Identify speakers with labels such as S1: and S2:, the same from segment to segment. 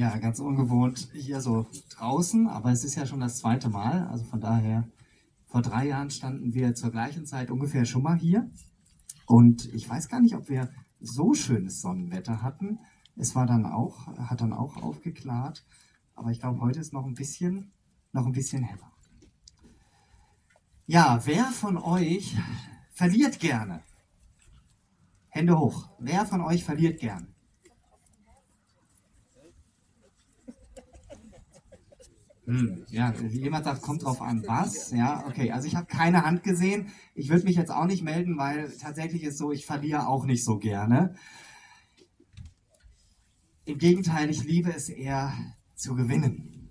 S1: Ja, ganz ungewohnt hier so draußen, aber es ist ja schon das zweite Mal. Also von daher, vor drei Jahren standen wir zur gleichen Zeit ungefähr schon mal hier. Und ich weiß gar nicht, ob wir so schönes Sonnenwetter hatten. Es war dann auch, hat dann auch aufgeklärt. Aber ich glaube, heute ist noch ein bisschen, noch ein bisschen heller. Ja, wer von euch verliert gerne? Hände hoch. Wer von euch verliert gerne? Hm, ja, jemand sagt, kommt drauf an, was? Ja, okay. Also ich habe keine Hand gesehen. Ich würde mich jetzt auch nicht melden, weil tatsächlich ist so, ich verliere auch nicht so gerne. Im Gegenteil, ich liebe es eher zu gewinnen.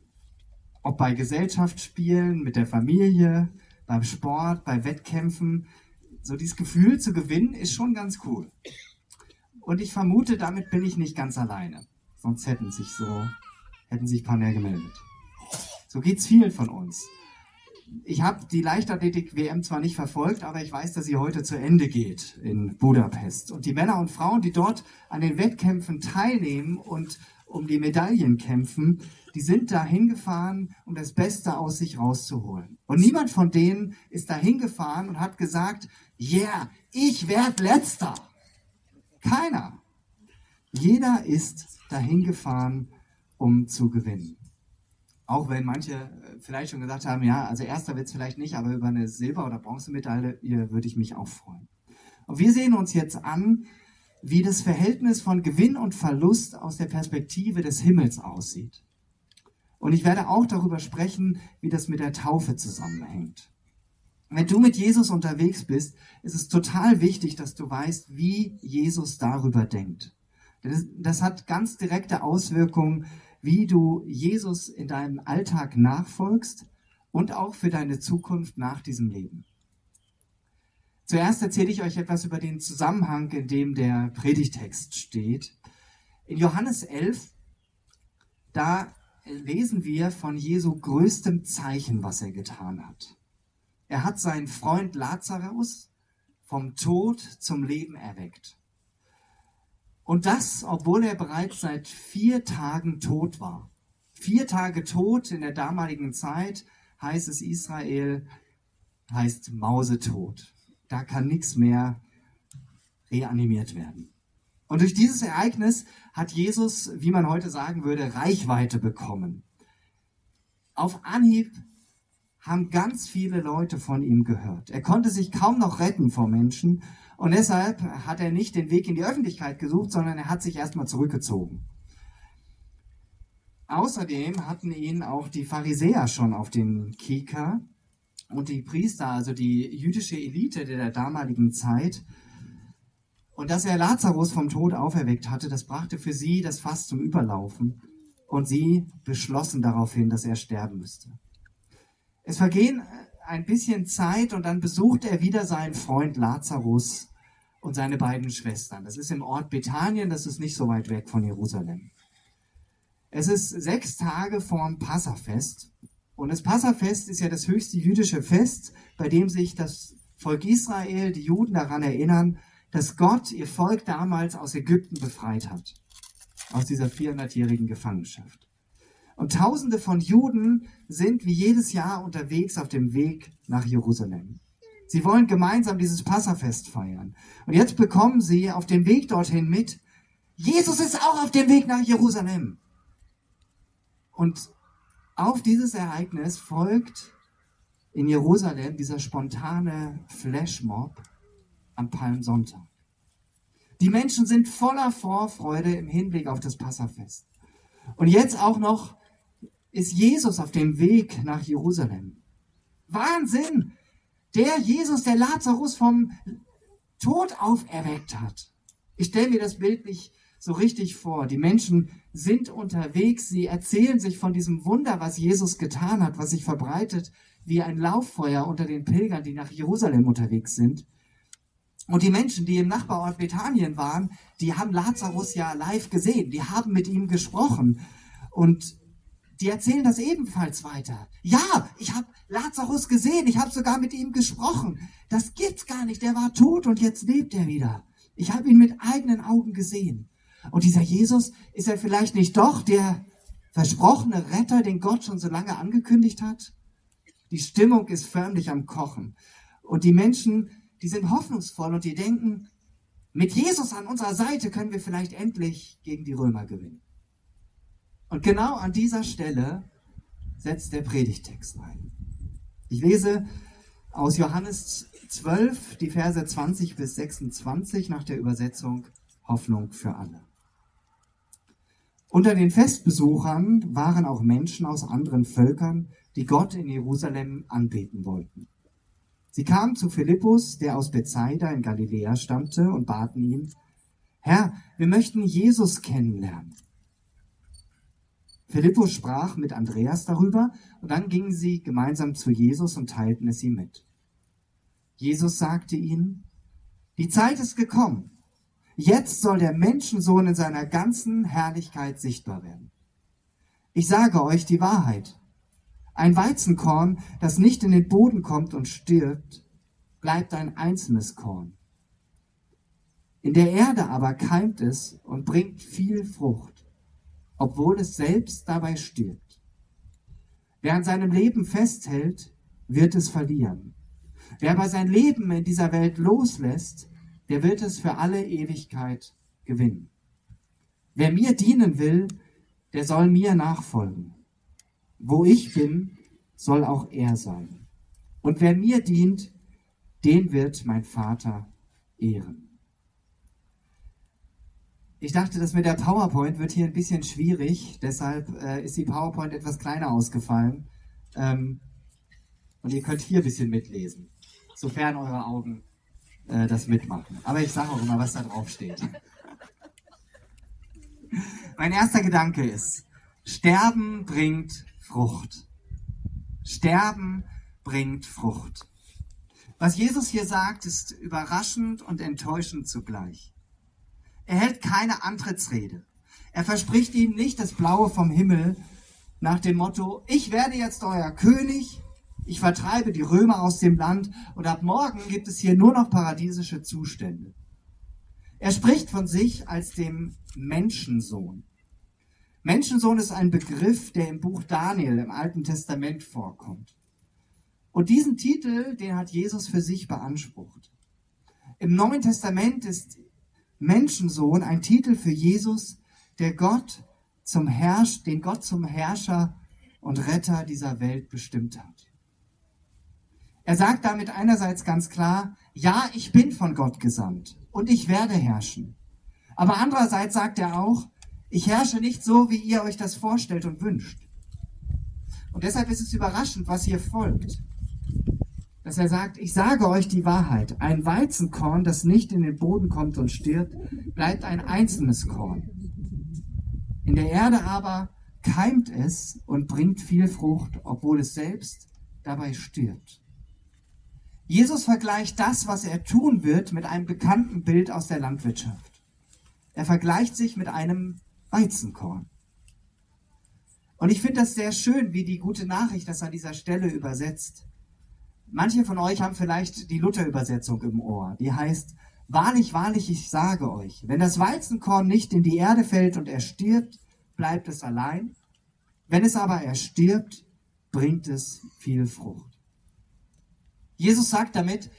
S1: Ob bei Gesellschaftsspielen, mit der Familie, beim Sport, bei Wettkämpfen. So dieses Gefühl zu gewinnen ist schon ganz cool. Und ich vermute, damit bin ich nicht ganz alleine. Sonst hätten sich so, hätten sich ein paar mehr gemeldet. So geht's vielen von uns. Ich habe die Leichtathletik-WM zwar nicht verfolgt, aber ich weiß, dass sie heute zu Ende geht in Budapest. Und die Männer und Frauen, die dort an den Wettkämpfen teilnehmen und um die Medaillen kämpfen, die sind da hingefahren, um das Beste aus sich rauszuholen. Und niemand von denen ist da hingefahren und hat gesagt, yeah, ich werde letzter. Keiner. Jeder ist dahin gefahren, um zu gewinnen. Auch wenn manche äh, vielleicht schon gesagt haben, ja, also erster wird es vielleicht nicht, aber über eine Silber- oder Bronzemedaille würde ich mich auch freuen. Und wir sehen uns jetzt an, wie das Verhältnis von Gewinn und Verlust aus der Perspektive des Himmels aussieht. Und ich werde auch darüber sprechen, wie das mit der Taufe zusammenhängt. Wenn du mit Jesus unterwegs bist, ist es total wichtig, dass du weißt, wie Jesus darüber denkt. Das, das hat ganz direkte Auswirkungen wie du Jesus in deinem Alltag nachfolgst und auch für deine Zukunft nach diesem Leben. Zuerst erzähle ich euch etwas über den Zusammenhang, in dem der Predigtext steht. In Johannes 11, da lesen wir von Jesu größtem Zeichen, was er getan hat. Er hat seinen Freund Lazarus vom Tod zum Leben erweckt. Und das, obwohl er bereits seit vier Tagen tot war. Vier Tage tot in der damaligen Zeit heißt es Israel, heißt Mausetot. Da kann nichts mehr reanimiert werden. Und durch dieses Ereignis hat Jesus, wie man heute sagen würde, Reichweite bekommen. Auf Anhieb haben ganz viele Leute von ihm gehört. Er konnte sich kaum noch retten vor Menschen und deshalb hat er nicht den Weg in die Öffentlichkeit gesucht, sondern er hat sich erstmal zurückgezogen. Außerdem hatten ihn auch die Pharisäer schon auf den Kieker und die Priester, also die jüdische Elite der damaligen Zeit. Und dass er Lazarus vom Tod auferweckt hatte, das brachte für sie das Fass zum Überlaufen. Und sie beschlossen daraufhin, dass er sterben müsste. Es vergehen ein bisschen Zeit und dann besucht er wieder seinen Freund Lazarus und seine beiden Schwestern. Das ist im Ort Bethanien, das ist nicht so weit weg von Jerusalem. Es ist sechs Tage vorm Passafest. Und das Passafest ist ja das höchste jüdische Fest, bei dem sich das Volk Israel, die Juden daran erinnern, dass Gott ihr Volk damals aus Ägypten befreit hat. Aus dieser 400-jährigen Gefangenschaft. Und Tausende von Juden sind wie jedes Jahr unterwegs auf dem Weg nach Jerusalem. Sie wollen gemeinsam dieses Passafest feiern. Und jetzt bekommen sie auf dem Weg dorthin mit, Jesus ist auch auf dem Weg nach Jerusalem. Und auf dieses Ereignis folgt in Jerusalem dieser spontane Flashmob am Palmsonntag. Die Menschen sind voller Vorfreude im Hinblick auf das Passafest. Und jetzt auch noch ist Jesus auf dem Weg nach Jerusalem. Wahnsinn! Der Jesus, der Lazarus vom Tod auferweckt hat. Ich stelle mir das Bild nicht so richtig vor. Die Menschen sind unterwegs, sie erzählen sich von diesem Wunder, was Jesus getan hat, was sich verbreitet wie ein Lauffeuer unter den Pilgern, die nach Jerusalem unterwegs sind. Und die Menschen, die im Nachbarort Bethanien waren, die haben Lazarus ja live gesehen, die haben mit ihm gesprochen. Und die erzählen das ebenfalls weiter. Ja, ich habe Lazarus gesehen, ich habe sogar mit ihm gesprochen. Das gibt's gar nicht, der war tot und jetzt lebt er wieder. Ich habe ihn mit eigenen Augen gesehen. Und dieser Jesus, ist er vielleicht nicht doch der versprochene Retter, den Gott schon so lange angekündigt hat. Die Stimmung ist förmlich am Kochen. Und die Menschen, die sind hoffnungsvoll und die denken, mit Jesus an unserer Seite können wir vielleicht endlich gegen die Römer gewinnen. Und genau an dieser Stelle setzt der Predigtext ein. Ich lese aus Johannes 12 die Verse 20 bis 26 nach der Übersetzung Hoffnung für alle. Unter den Festbesuchern waren auch Menschen aus anderen Völkern, die Gott in Jerusalem anbeten wollten. Sie kamen zu Philippus, der aus Bethsaida in Galiläa stammte, und baten ihn, Herr, wir möchten Jesus kennenlernen. Philippus sprach mit Andreas darüber, und dann gingen sie gemeinsam zu Jesus und teilten es ihm mit. Jesus sagte ihnen, die Zeit ist gekommen. Jetzt soll der Menschensohn in seiner ganzen Herrlichkeit sichtbar werden. Ich sage euch die Wahrheit. Ein Weizenkorn, das nicht in den Boden kommt und stirbt, bleibt ein einzelnes Korn. In der Erde aber keimt es und bringt viel Frucht, obwohl es selbst dabei stirbt. Wer an seinem Leben festhält, wird es verlieren. Wer aber sein Leben in dieser Welt loslässt, der wird es für alle Ewigkeit gewinnen. Wer mir dienen will, der soll mir nachfolgen. Wo ich bin, soll auch er sein. Und wer mir dient, den wird mein Vater ehren. Ich dachte, das mit der PowerPoint wird hier ein bisschen schwierig, deshalb äh, ist die PowerPoint etwas kleiner ausgefallen. Ähm, und ihr könnt hier ein bisschen mitlesen sofern eure Augen äh, das mitmachen. Aber ich sage auch immer, was da drauf steht. mein erster Gedanke ist, Sterben bringt Frucht. Sterben bringt Frucht. Was Jesus hier sagt, ist überraschend und enttäuschend zugleich. Er hält keine Antrittsrede. Er verspricht ihnen nicht das Blaue vom Himmel nach dem Motto, ich werde jetzt euer König ich vertreibe die Römer aus dem Land und ab morgen gibt es hier nur noch paradiesische Zustände. Er spricht von sich als dem Menschensohn. Menschensohn ist ein Begriff, der im Buch Daniel im Alten Testament vorkommt. Und diesen Titel, den hat Jesus für sich beansprucht. Im Neuen Testament ist Menschensohn ein Titel für Jesus, der Gott zum Herrsch, den Gott zum Herrscher und Retter dieser Welt bestimmt hat. Er sagt damit einerseits ganz klar, ja, ich bin von Gott gesandt und ich werde herrschen. Aber andererseits sagt er auch, ich herrsche nicht so, wie ihr euch das vorstellt und wünscht. Und deshalb ist es überraschend, was hier folgt. Dass er sagt, ich sage euch die Wahrheit. Ein Weizenkorn, das nicht in den Boden kommt und stirbt, bleibt ein einzelnes Korn. In der Erde aber keimt es und bringt viel Frucht, obwohl es selbst dabei stirbt. Jesus vergleicht das, was er tun wird, mit einem bekannten Bild aus der Landwirtschaft. Er vergleicht sich mit einem Weizenkorn. Und ich finde das sehr schön, wie die gute Nachricht das an dieser Stelle übersetzt. Manche von euch haben vielleicht die Luther-Übersetzung im Ohr. Die heißt, wahrlich, wahrlich, ich sage euch, wenn das Weizenkorn nicht in die Erde fällt und er stirbt, bleibt es allein. Wenn es aber erstirbt, bringt es viel Frucht. Jesus sagt damit,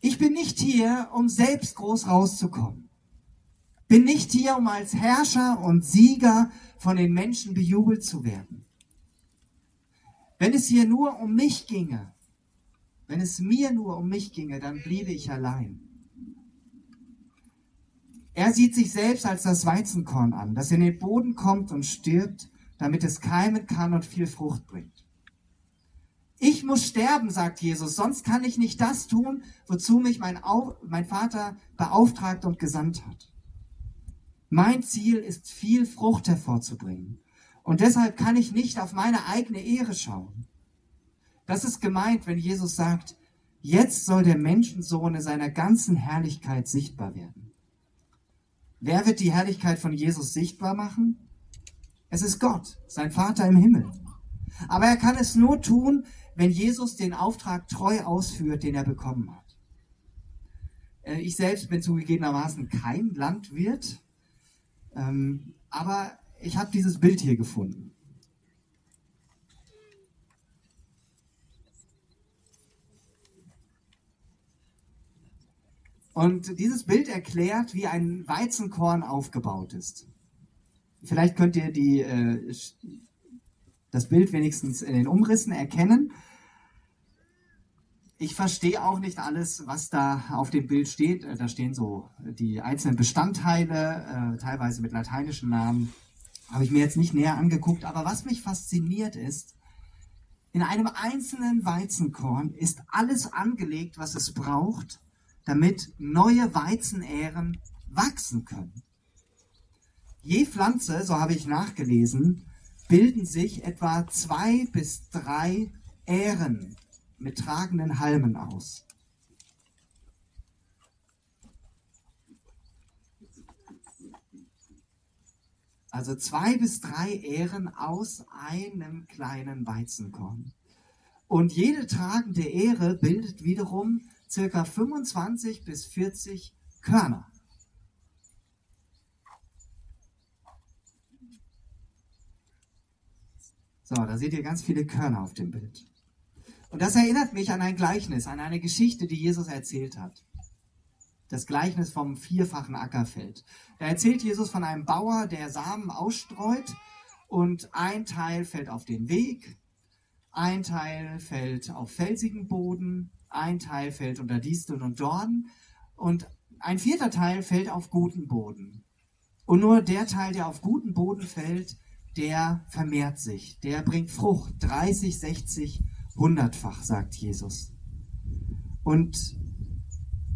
S1: ich bin nicht hier, um selbst groß rauszukommen. Bin nicht hier, um als Herrscher und Sieger von den Menschen bejubelt zu werden. Wenn es hier nur um mich ginge, wenn es mir nur um mich ginge, dann bliebe ich allein. Er sieht sich selbst als das Weizenkorn an, das in den Boden kommt und stirbt, damit es keimen kann und viel Frucht bringt. Ich muss sterben, sagt Jesus, sonst kann ich nicht das tun, wozu mich mein, Au mein Vater beauftragt und gesandt hat. Mein Ziel ist, viel Frucht hervorzubringen. Und deshalb kann ich nicht auf meine eigene Ehre schauen. Das ist gemeint, wenn Jesus sagt, jetzt soll der Menschensohn in seiner ganzen Herrlichkeit sichtbar werden. Wer wird die Herrlichkeit von Jesus sichtbar machen? Es ist Gott, sein Vater im Himmel. Aber er kann es nur tun, wenn Jesus den Auftrag treu ausführt, den er bekommen hat. Äh, ich selbst bin zugegebenermaßen kein Landwirt, ähm, aber ich habe dieses Bild hier gefunden. Und dieses Bild erklärt, wie ein Weizenkorn aufgebaut ist. Vielleicht könnt ihr die, äh, das Bild wenigstens in den Umrissen erkennen. Ich verstehe auch nicht alles, was da auf dem Bild steht. Da stehen so die einzelnen Bestandteile, äh, teilweise mit lateinischen Namen. Habe ich mir jetzt nicht näher angeguckt. Aber was mich fasziniert ist, in einem einzelnen Weizenkorn ist alles angelegt, was es braucht, damit neue Weizenähren wachsen können. Je Pflanze, so habe ich nachgelesen, bilden sich etwa zwei bis drei Ähren mit tragenden Halmen aus. Also zwei bis drei Ähren aus einem kleinen Weizenkorn. Und jede tragende Ähre bildet wiederum circa 25 bis 40 Körner. So, da seht ihr ganz viele Körner auf dem Bild. Und das erinnert mich an ein Gleichnis, an eine Geschichte, die Jesus erzählt hat. Das Gleichnis vom vierfachen Ackerfeld. Da erzählt Jesus von einem Bauer, der Samen ausstreut und ein Teil fällt auf den Weg, ein Teil fällt auf felsigen Boden, ein Teil fällt unter Disteln und Dornen und ein vierter Teil fällt auf guten Boden. Und nur der Teil, der auf guten Boden fällt, der vermehrt sich, der bringt Frucht, 30, 60, hundertfach, sagt Jesus. Und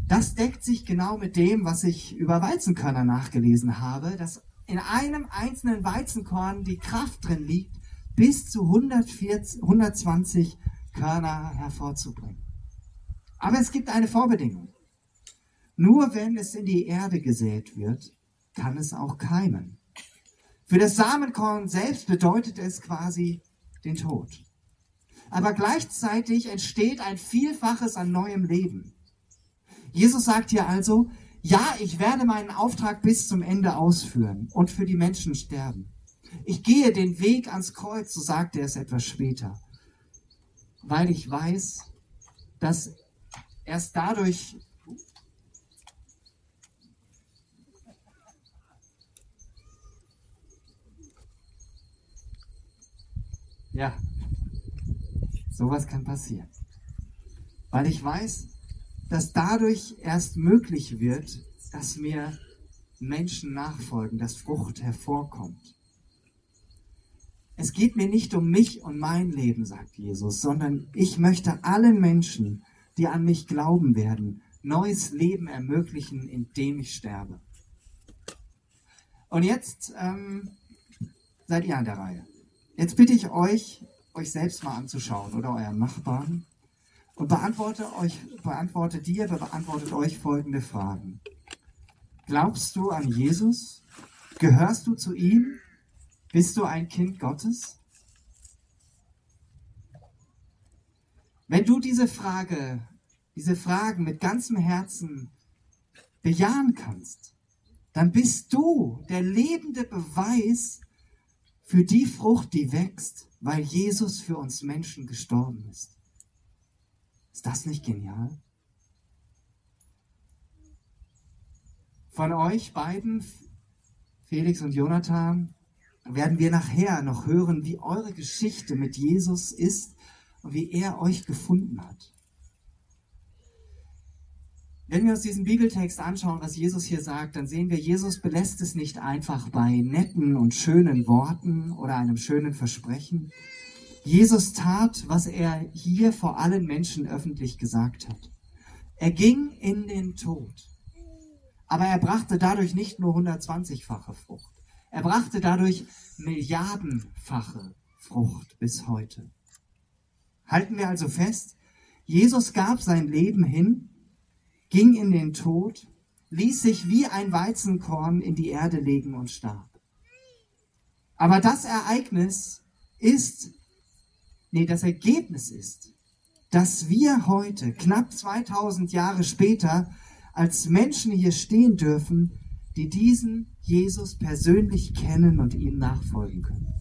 S1: das deckt sich genau mit dem, was ich über Weizenkörner nachgelesen habe, dass in einem einzelnen Weizenkorn die Kraft drin liegt, bis zu 140, 120 Körner hervorzubringen. Aber es gibt eine Vorbedingung. Nur wenn es in die Erde gesät wird, kann es auch keimen. Für das Samenkorn selbst bedeutet es quasi den Tod. Aber gleichzeitig entsteht ein Vielfaches an neuem Leben. Jesus sagt hier also, ja, ich werde meinen Auftrag bis zum Ende ausführen und für die Menschen sterben. Ich gehe den Weg ans Kreuz, so sagt er es etwas später, weil ich weiß, dass erst dadurch ja, sowas kann passieren. Weil ich weiß, dass dadurch erst möglich wird, dass mir Menschen nachfolgen, dass Frucht hervorkommt. Es geht mir nicht um mich und mein Leben, sagt Jesus, sondern ich möchte allen Menschen, die an mich glauben werden, neues Leben ermöglichen, indem ich sterbe. Und jetzt ähm, seid ihr an der Reihe. Jetzt bitte ich euch, euch selbst mal anzuschauen oder euren Nachbarn und beantworte euch, beantworte dir, beantwortet euch folgende Fragen. Glaubst du an Jesus? Gehörst du zu ihm? Bist du ein Kind Gottes? Wenn du diese Frage, diese Fragen mit ganzem Herzen bejahen kannst, dann bist du der lebende Beweis für die Frucht, die wächst, weil Jesus für uns Menschen gestorben ist. Ist das nicht genial? Von euch beiden, Felix und Jonathan, werden wir nachher noch hören, wie eure Geschichte mit Jesus ist und wie er euch gefunden hat. Wenn wir uns diesen Bibeltext anschauen, was Jesus hier sagt, dann sehen wir, Jesus belässt es nicht einfach bei netten und schönen Worten oder einem schönen Versprechen. Jesus tat, was er hier vor allen Menschen öffentlich gesagt hat. Er ging in den Tod. Aber er brachte dadurch nicht nur 120-fache Frucht. Er brachte dadurch milliardenfache Frucht bis heute. Halten wir also fest, Jesus gab sein Leben hin, ging in den Tod, ließ sich wie ein Weizenkorn in die Erde legen und starb. Aber das Ereignis ist, nee, das Ergebnis ist, dass wir heute, knapp 2000 Jahre später, als Menschen hier stehen dürfen, die diesen Jesus persönlich kennen und ihm nachfolgen können.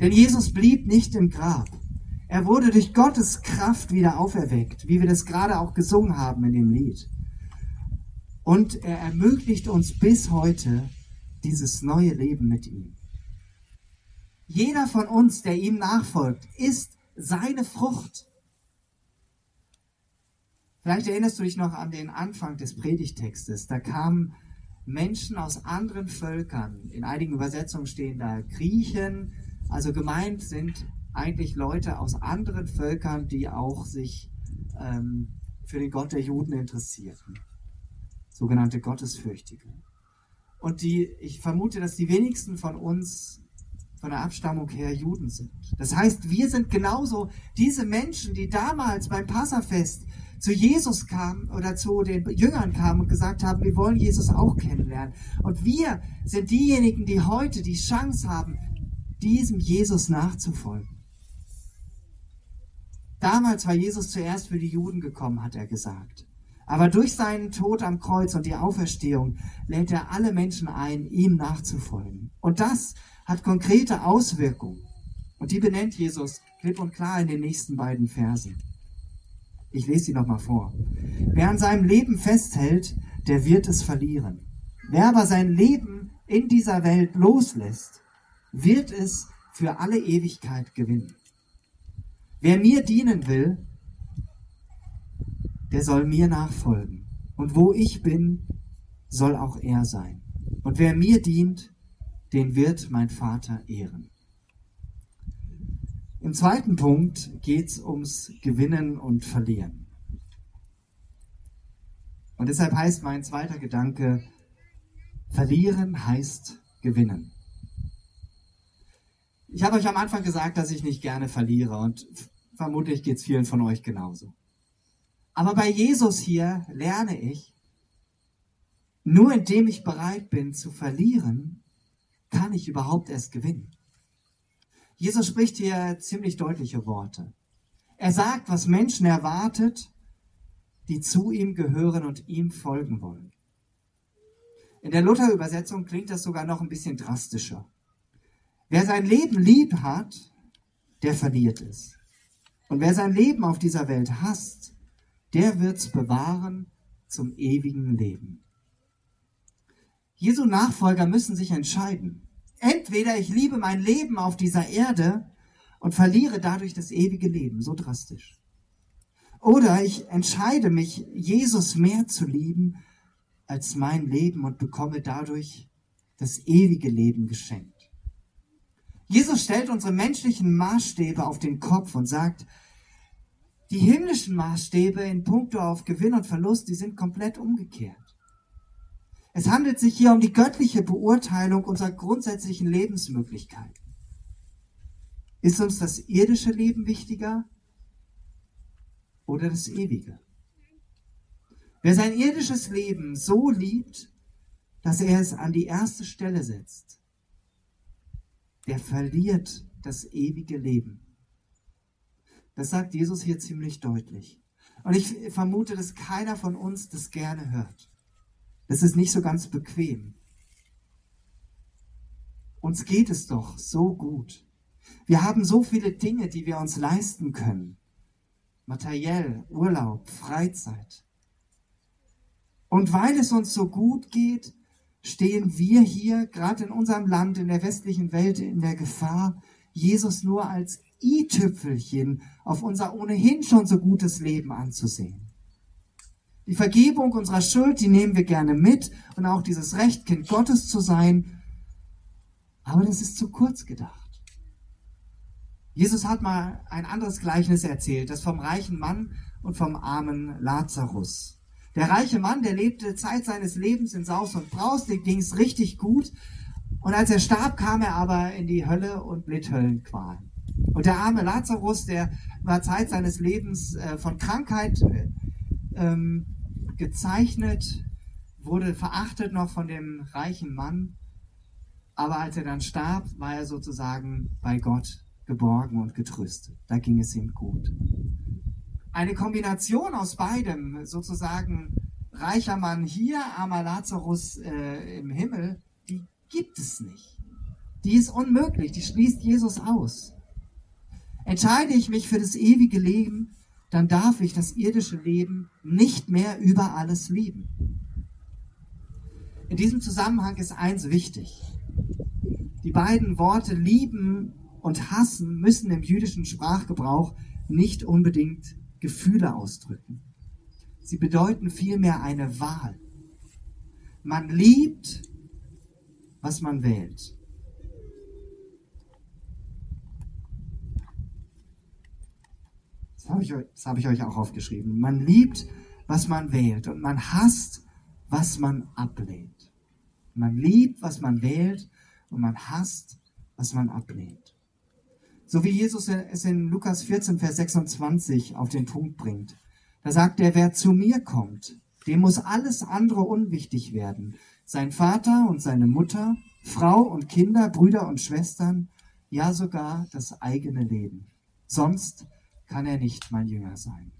S1: Denn Jesus blieb nicht im Grab. Er wurde durch Gottes Kraft wieder auferweckt, wie wir das gerade auch gesungen haben in dem Lied. Und er ermöglicht uns bis heute dieses neue Leben mit ihm. Jeder von uns, der ihm nachfolgt, ist seine Frucht. Vielleicht erinnerst du dich noch an den Anfang des Predigtextes. Da kamen Menschen aus anderen Völkern. In einigen Übersetzungen stehen da Griechen. Also gemeint sind eigentlich Leute aus anderen Völkern, die auch sich ähm, für den Gott der Juden interessierten. Sogenannte Gottesfürchtige. Und die, ich vermute, dass die wenigsten von uns von der Abstammung her Juden sind. Das heißt, wir sind genauso diese Menschen, die damals beim Passafest zu Jesus kamen oder zu den Jüngern kamen und gesagt haben, wir wollen Jesus auch kennenlernen. Und wir sind diejenigen, die heute die Chance haben, diesem Jesus nachzufolgen. Damals war Jesus zuerst für die Juden gekommen, hat er gesagt. Aber durch seinen Tod am Kreuz und die Auferstehung lädt er alle Menschen ein, ihm nachzufolgen. Und das hat konkrete Auswirkungen. Und die benennt Jesus klipp und klar in den nächsten beiden Versen. Ich lese sie nochmal vor. Wer an seinem Leben festhält, der wird es verlieren. Wer aber sein Leben in dieser Welt loslässt, wird es für alle Ewigkeit gewinnen. Wer mir dienen will, der soll mir nachfolgen. Und wo ich bin, soll auch er sein. Und wer mir dient, den wird mein Vater ehren. Im zweiten Punkt geht es ums Gewinnen und Verlieren. Und deshalb heißt mein zweiter Gedanke, verlieren heißt gewinnen. Ich habe euch am Anfang gesagt, dass ich nicht gerne verliere und vermutlich geht es vielen von euch genauso. Aber bei Jesus hier lerne ich, nur indem ich bereit bin zu verlieren, kann ich überhaupt erst gewinnen. Jesus spricht hier ziemlich deutliche Worte. Er sagt, was Menschen erwartet, die zu ihm gehören und ihm folgen wollen. In der Luther-Übersetzung klingt das sogar noch ein bisschen drastischer. Wer sein Leben lieb hat, der verliert es. Und wer sein Leben auf dieser Welt hasst, der wird's bewahren zum ewigen Leben. Jesu Nachfolger müssen sich entscheiden. Entweder ich liebe mein Leben auf dieser Erde und verliere dadurch das ewige Leben, so drastisch. Oder ich entscheide mich, Jesus mehr zu lieben als mein Leben und bekomme dadurch das ewige Leben geschenkt. Jesus stellt unsere menschlichen Maßstäbe auf den Kopf und sagt, die himmlischen Maßstäbe in puncto auf Gewinn und Verlust, die sind komplett umgekehrt. Es handelt sich hier um die göttliche Beurteilung unserer grundsätzlichen Lebensmöglichkeiten. Ist uns das irdische Leben wichtiger oder das ewige? Wer sein irdisches Leben so liebt, dass er es an die erste Stelle setzt, der verliert das ewige Leben. Das sagt Jesus hier ziemlich deutlich. Und ich vermute, dass keiner von uns das gerne hört. Das ist nicht so ganz bequem. Uns geht es doch so gut. Wir haben so viele Dinge, die wir uns leisten können. Materiell, Urlaub, Freizeit. Und weil es uns so gut geht, stehen wir hier, gerade in unserem Land, in der westlichen Welt, in der Gefahr, Jesus nur als i-Tüpfelchen auf unser ohnehin schon so gutes Leben anzusehen. Die Vergebung unserer Schuld, die nehmen wir gerne mit und auch dieses Recht, Kind Gottes zu sein. Aber das ist zu kurz gedacht. Jesus hat mal ein anderes Gleichnis erzählt, das vom reichen Mann und vom armen Lazarus. Der reiche Mann, der lebte Zeit seines Lebens in Saus und Braus, dem ging es richtig gut. Und als er starb, kam er aber in die Hölle und litt Höllenqualen. Und der arme Lazarus, der war Zeit seines Lebens äh, von Krankheit ähm, gezeichnet, wurde verachtet noch von dem reichen Mann, aber als er dann starb, war er sozusagen bei Gott geborgen und getröstet. Da ging es ihm gut. Eine Kombination aus beidem, sozusagen reicher Mann hier, armer Lazarus äh, im Himmel, die gibt es nicht. Die ist unmöglich, die schließt Jesus aus. Entscheide ich mich für das ewige Leben, dann darf ich das irdische Leben nicht mehr über alles lieben. In diesem Zusammenhang ist eins wichtig. Die beiden Worte lieben und hassen müssen im jüdischen Sprachgebrauch nicht unbedingt Gefühle ausdrücken. Sie bedeuten vielmehr eine Wahl. Man liebt, was man wählt. Habe ich, hab ich euch auch aufgeschrieben. Man liebt, was man wählt und man hasst, was man ablehnt. Man liebt, was man wählt und man hasst, was man ablehnt. So wie Jesus es in Lukas 14, Vers 26 auf den Punkt bringt. Da sagt er, wer zu mir kommt, dem muss alles andere unwichtig werden. Sein Vater und seine Mutter, Frau und Kinder, Brüder und Schwestern, ja sogar das eigene Leben. Sonst kann er nicht mein Jünger sein.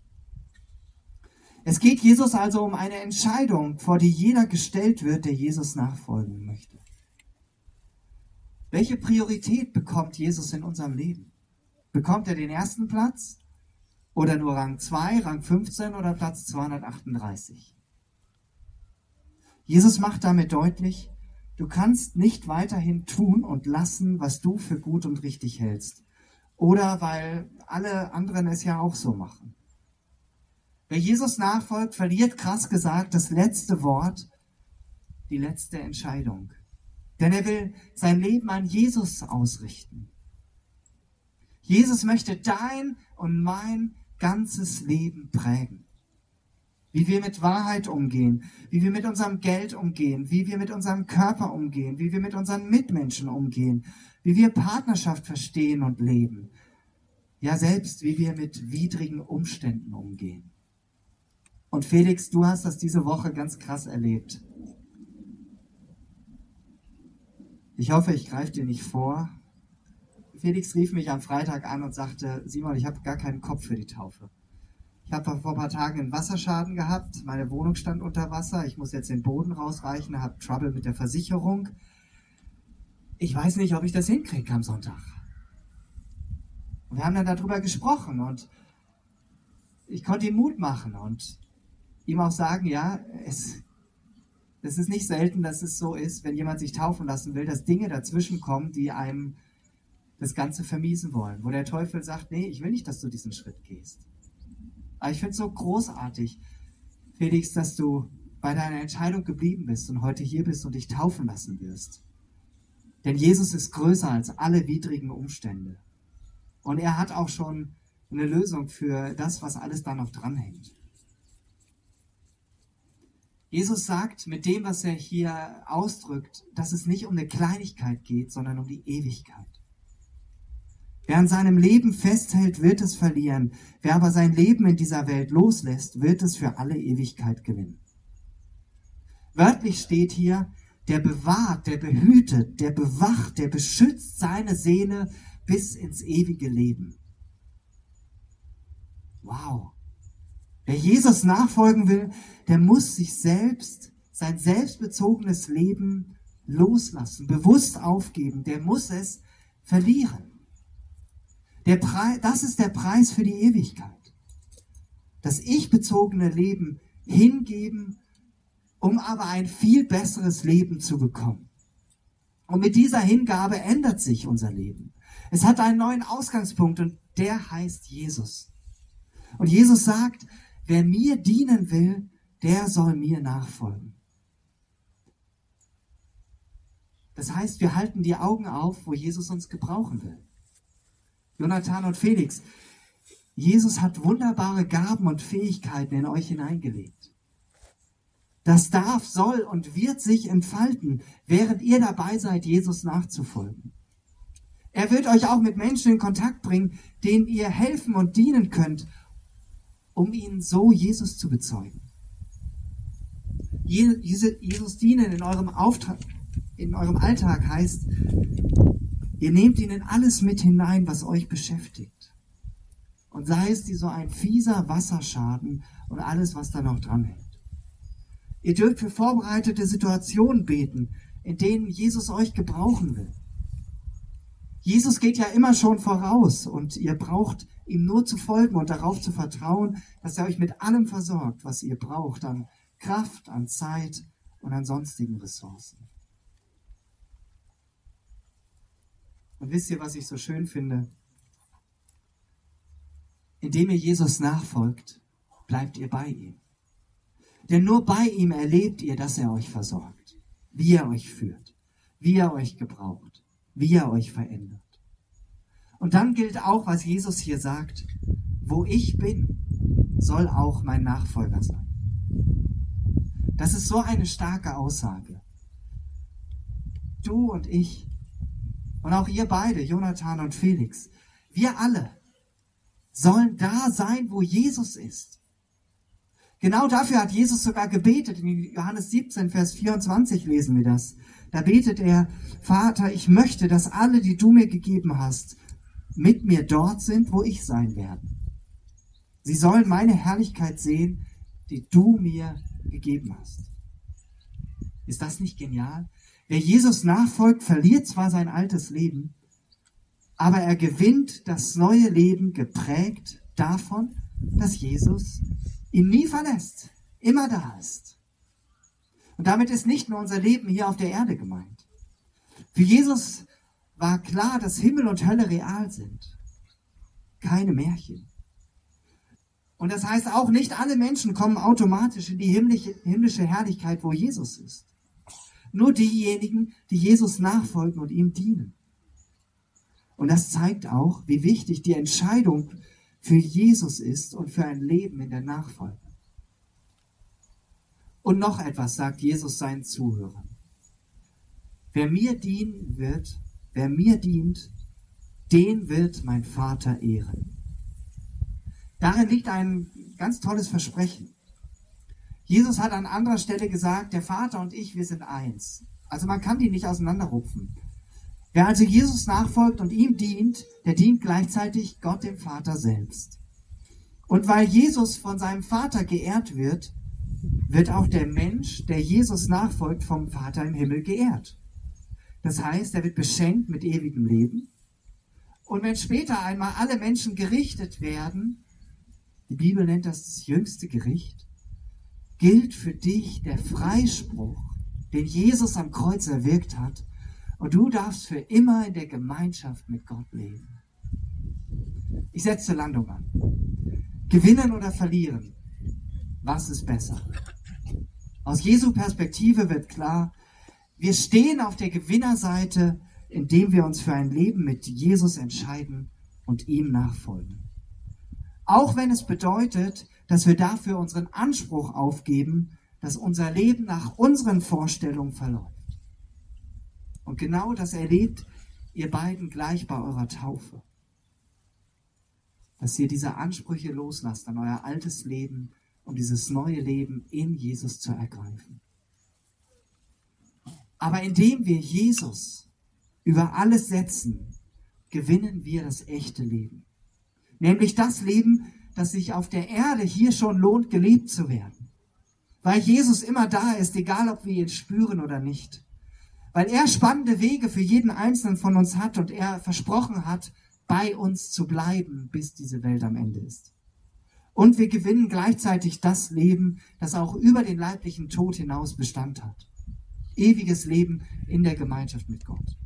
S1: Es geht Jesus also um eine Entscheidung, vor die jeder gestellt wird, der Jesus nachfolgen möchte. Welche Priorität bekommt Jesus in unserem Leben? Bekommt er den ersten Platz oder nur Rang 2, Rang 15 oder Platz 238? Jesus macht damit deutlich, du kannst nicht weiterhin tun und lassen, was du für gut und richtig hältst. Oder weil alle anderen es ja auch so machen. Wer Jesus nachfolgt, verliert krass gesagt das letzte Wort, die letzte Entscheidung. Denn er will sein Leben an Jesus ausrichten. Jesus möchte dein und mein ganzes Leben prägen. Wie wir mit Wahrheit umgehen, wie wir mit unserem Geld umgehen, wie wir mit unserem Körper umgehen, wie wir mit unseren Mitmenschen umgehen, wie wir Partnerschaft verstehen und leben. Ja, selbst wie wir mit widrigen Umständen umgehen. Und Felix, du hast das diese Woche ganz krass erlebt. Ich hoffe, ich greife dir nicht vor. Felix rief mich am Freitag an und sagte, Simon, ich habe gar keinen Kopf für die Taufe. Ich habe vor ein paar Tagen einen Wasserschaden gehabt, meine Wohnung stand unter Wasser, ich muss jetzt den Boden rausreichen, habe Trouble mit der Versicherung. Ich weiß nicht, ob ich das hinkriege am Sonntag. Und wir haben dann darüber gesprochen und ich konnte ihm Mut machen und ihm auch sagen, ja, es es ist nicht selten, dass es so ist, wenn jemand sich taufen lassen will, dass Dinge dazwischen kommen, die einem das Ganze vermiesen wollen. Wo der Teufel sagt, nee, ich will nicht, dass du diesen Schritt gehst. Aber ich finde es so großartig, Felix, dass du bei deiner Entscheidung geblieben bist und heute hier bist und dich taufen lassen wirst. Denn Jesus ist größer als alle widrigen Umstände. Und er hat auch schon eine Lösung für das, was alles da noch dranhängt. Jesus sagt mit dem, was er hier ausdrückt, dass es nicht um eine Kleinigkeit geht, sondern um die Ewigkeit. Wer an seinem Leben festhält, wird es verlieren. Wer aber sein Leben in dieser Welt loslässt, wird es für alle Ewigkeit gewinnen. Wörtlich steht hier, der bewahrt, der behütet, der bewacht, der beschützt seine Seele bis ins ewige Leben. Wow. Wer Jesus nachfolgen will, der muss sich selbst, sein selbstbezogenes Leben loslassen, bewusst aufgeben. Der muss es verlieren. Das ist der Preis für die Ewigkeit. Das ich-bezogene Leben hingeben, um aber ein viel besseres Leben zu bekommen. Und mit dieser Hingabe ändert sich unser Leben. Es hat einen neuen Ausgangspunkt und der heißt Jesus. Und Jesus sagt, Wer mir dienen will, der soll mir nachfolgen. Das heißt, wir halten die Augen auf, wo Jesus uns gebrauchen will. Jonathan und Felix, Jesus hat wunderbare Gaben und Fähigkeiten in euch hineingelegt. Das darf, soll und wird sich entfalten, während ihr dabei seid, Jesus nachzufolgen. Er wird euch auch mit Menschen in Kontakt bringen, denen ihr helfen und dienen könnt um ihnen so Jesus zu bezeugen. Jesus dienen in eurem Auftrag, in eurem Alltag heißt, ihr nehmt ihnen alles mit hinein, was euch beschäftigt. Und sei es die so ein fieser Wasserschaden und alles, was da noch dranhängt. Ihr dürft für vorbereitete Situationen beten, in denen Jesus euch gebrauchen will. Jesus geht ja immer schon voraus und ihr braucht ihm nur zu folgen und darauf zu vertrauen, dass er euch mit allem versorgt, was ihr braucht an Kraft, an Zeit und an sonstigen Ressourcen. Und wisst ihr, was ich so schön finde? Indem ihr Jesus nachfolgt, bleibt ihr bei ihm. Denn nur bei ihm erlebt ihr, dass er euch versorgt, wie er euch führt, wie er euch gebraucht, wie er euch verändert. Und dann gilt auch, was Jesus hier sagt, wo ich bin, soll auch mein Nachfolger sein. Das ist so eine starke Aussage. Du und ich und auch ihr beide, Jonathan und Felix, wir alle sollen da sein, wo Jesus ist. Genau dafür hat Jesus sogar gebetet. In Johannes 17, Vers 24 lesen wir das. Da betet er, Vater, ich möchte, dass alle, die du mir gegeben hast, mit mir dort sind, wo ich sein werde. Sie sollen meine Herrlichkeit sehen, die du mir gegeben hast. Ist das nicht genial? Wer Jesus nachfolgt, verliert zwar sein altes Leben, aber er gewinnt das neue Leben geprägt davon, dass Jesus ihn nie verlässt, immer da ist. Und damit ist nicht nur unser Leben hier auf der Erde gemeint. Für Jesus war klar, dass Himmel und Hölle real sind. Keine Märchen. Und das heißt auch, nicht alle Menschen kommen automatisch in die himmlische, Herrlichkeit, wo Jesus ist. Nur diejenigen, die Jesus nachfolgen und ihm dienen. Und das zeigt auch, wie wichtig die Entscheidung für Jesus ist und für ein Leben in der Nachfolge. Und noch etwas sagt Jesus seinen Zuhörern. Wer mir dienen wird, wer mir dient, den wird mein Vater ehren. Darin liegt ein ganz tolles Versprechen. Jesus hat an anderer Stelle gesagt, der Vater und ich, wir sind eins. Also man kann die nicht auseinanderrupfen. Wer also Jesus nachfolgt und ihm dient, der dient gleichzeitig Gott dem Vater selbst. Und weil Jesus von seinem Vater geehrt wird, wird auch der Mensch, der Jesus nachfolgt, vom Vater im Himmel geehrt. Das heißt, er wird beschenkt mit ewigem Leben. Und wenn später einmal alle Menschen gerichtet werden, die Bibel nennt das das jüngste Gericht, gilt für dich der Freispruch, den Jesus am Kreuz erwirkt hat, und du darfst für immer in der Gemeinschaft mit Gott leben. Ich setze Landung an. Gewinnen oder verlieren? Was ist besser? Aus Jesu Perspektive wird klar, wir stehen auf der Gewinnerseite, indem wir uns für ein Leben mit Jesus entscheiden und ihm nachfolgen. Auch wenn es bedeutet, dass wir dafür unseren Anspruch aufgeben, dass unser Leben nach unseren Vorstellungen verläuft. Und genau das erlebt ihr beiden gleich bei eurer Taufe. Dass ihr diese Ansprüche loslasst an euer altes Leben, um dieses neue Leben in Jesus zu ergreifen. Aber indem wir Jesus über alles setzen, gewinnen wir das echte Leben. Nämlich das Leben, das sich auf der Erde hier schon lohnt, gelebt zu werden. Weil Jesus immer da ist, egal ob wir ihn spüren oder nicht. Weil er spannende Wege für jeden Einzelnen von uns hat und er versprochen hat, bei uns zu bleiben, bis diese Welt am Ende ist. Und wir gewinnen gleichzeitig das Leben, das auch über den leiblichen Tod hinaus Bestand hat. Ewiges Leben in der Gemeinschaft mit Gott.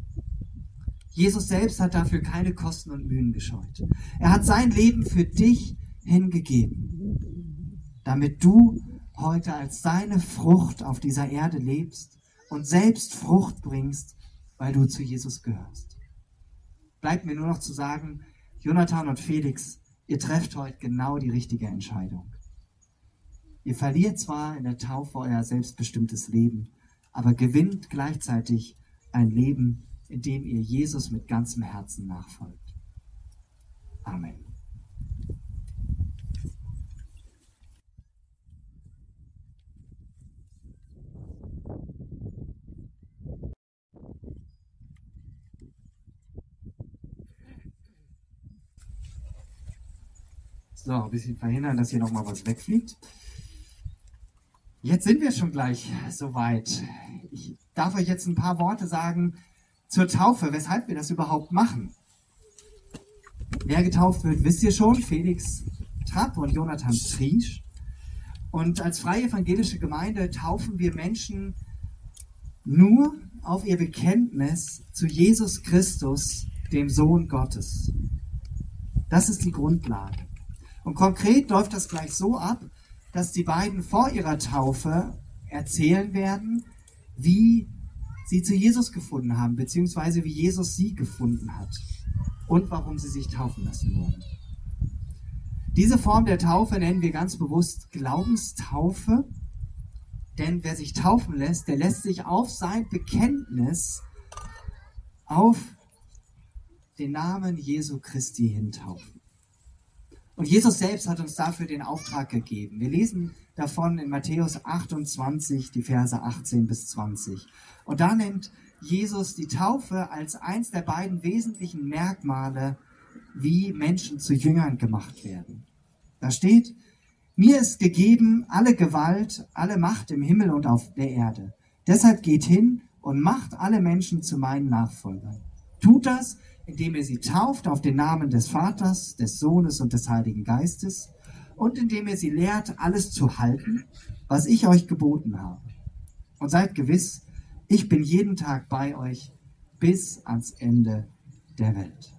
S1: Jesus selbst hat dafür keine Kosten und Mühen gescheut. Er hat sein Leben für dich hingegeben, damit du heute als seine Frucht auf dieser Erde lebst und selbst Frucht bringst, weil du zu Jesus gehörst. Bleibt mir nur noch zu sagen, Jonathan und Felix, ihr trefft heute genau die richtige Entscheidung. Ihr verliert zwar in der Taufe euer selbstbestimmtes Leben, aber gewinnt gleichzeitig ein Leben, indem ihr Jesus mit ganzem Herzen nachfolgt. Amen. So, ein bisschen verhindern, dass hier nochmal was wegfliegt. Jetzt sind wir schon gleich soweit. Ich darf euch jetzt ein paar Worte sagen zur Taufe, weshalb wir das überhaupt machen. Wer getauft wird, wisst ihr schon, Felix Trapp und Jonathan Triesch. Und als freie evangelische Gemeinde taufen wir Menschen nur auf ihr Bekenntnis zu Jesus Christus, dem Sohn Gottes. Das ist die Grundlage. Und konkret läuft das gleich so ab, dass die beiden vor ihrer Taufe erzählen werden, wie sie zu Jesus gefunden haben, beziehungsweise wie Jesus sie gefunden hat und warum sie sich taufen lassen wollen. Diese Form der Taufe nennen wir ganz bewusst Glaubenstaufe, denn wer sich taufen lässt, der lässt sich auf sein Bekenntnis auf den Namen Jesu Christi hintaufen. Und Jesus selbst hat uns dafür den Auftrag gegeben. Wir lesen davon in Matthäus 28, die Verse 18 bis 20. Und da nennt Jesus die Taufe als eins der beiden wesentlichen Merkmale, wie Menschen zu Jüngern gemacht werden. Da steht, mir ist gegeben alle Gewalt, alle Macht im Himmel und auf der Erde. Deshalb geht hin und macht alle Menschen zu meinen Nachfolgern. Tut das, indem ihr sie tauft auf den Namen des Vaters, des Sohnes und des Heiligen Geistes und indem ihr sie lehrt, alles zu halten, was ich euch geboten habe. Und seid gewiss, ich bin jeden Tag bei euch bis ans Ende der Welt.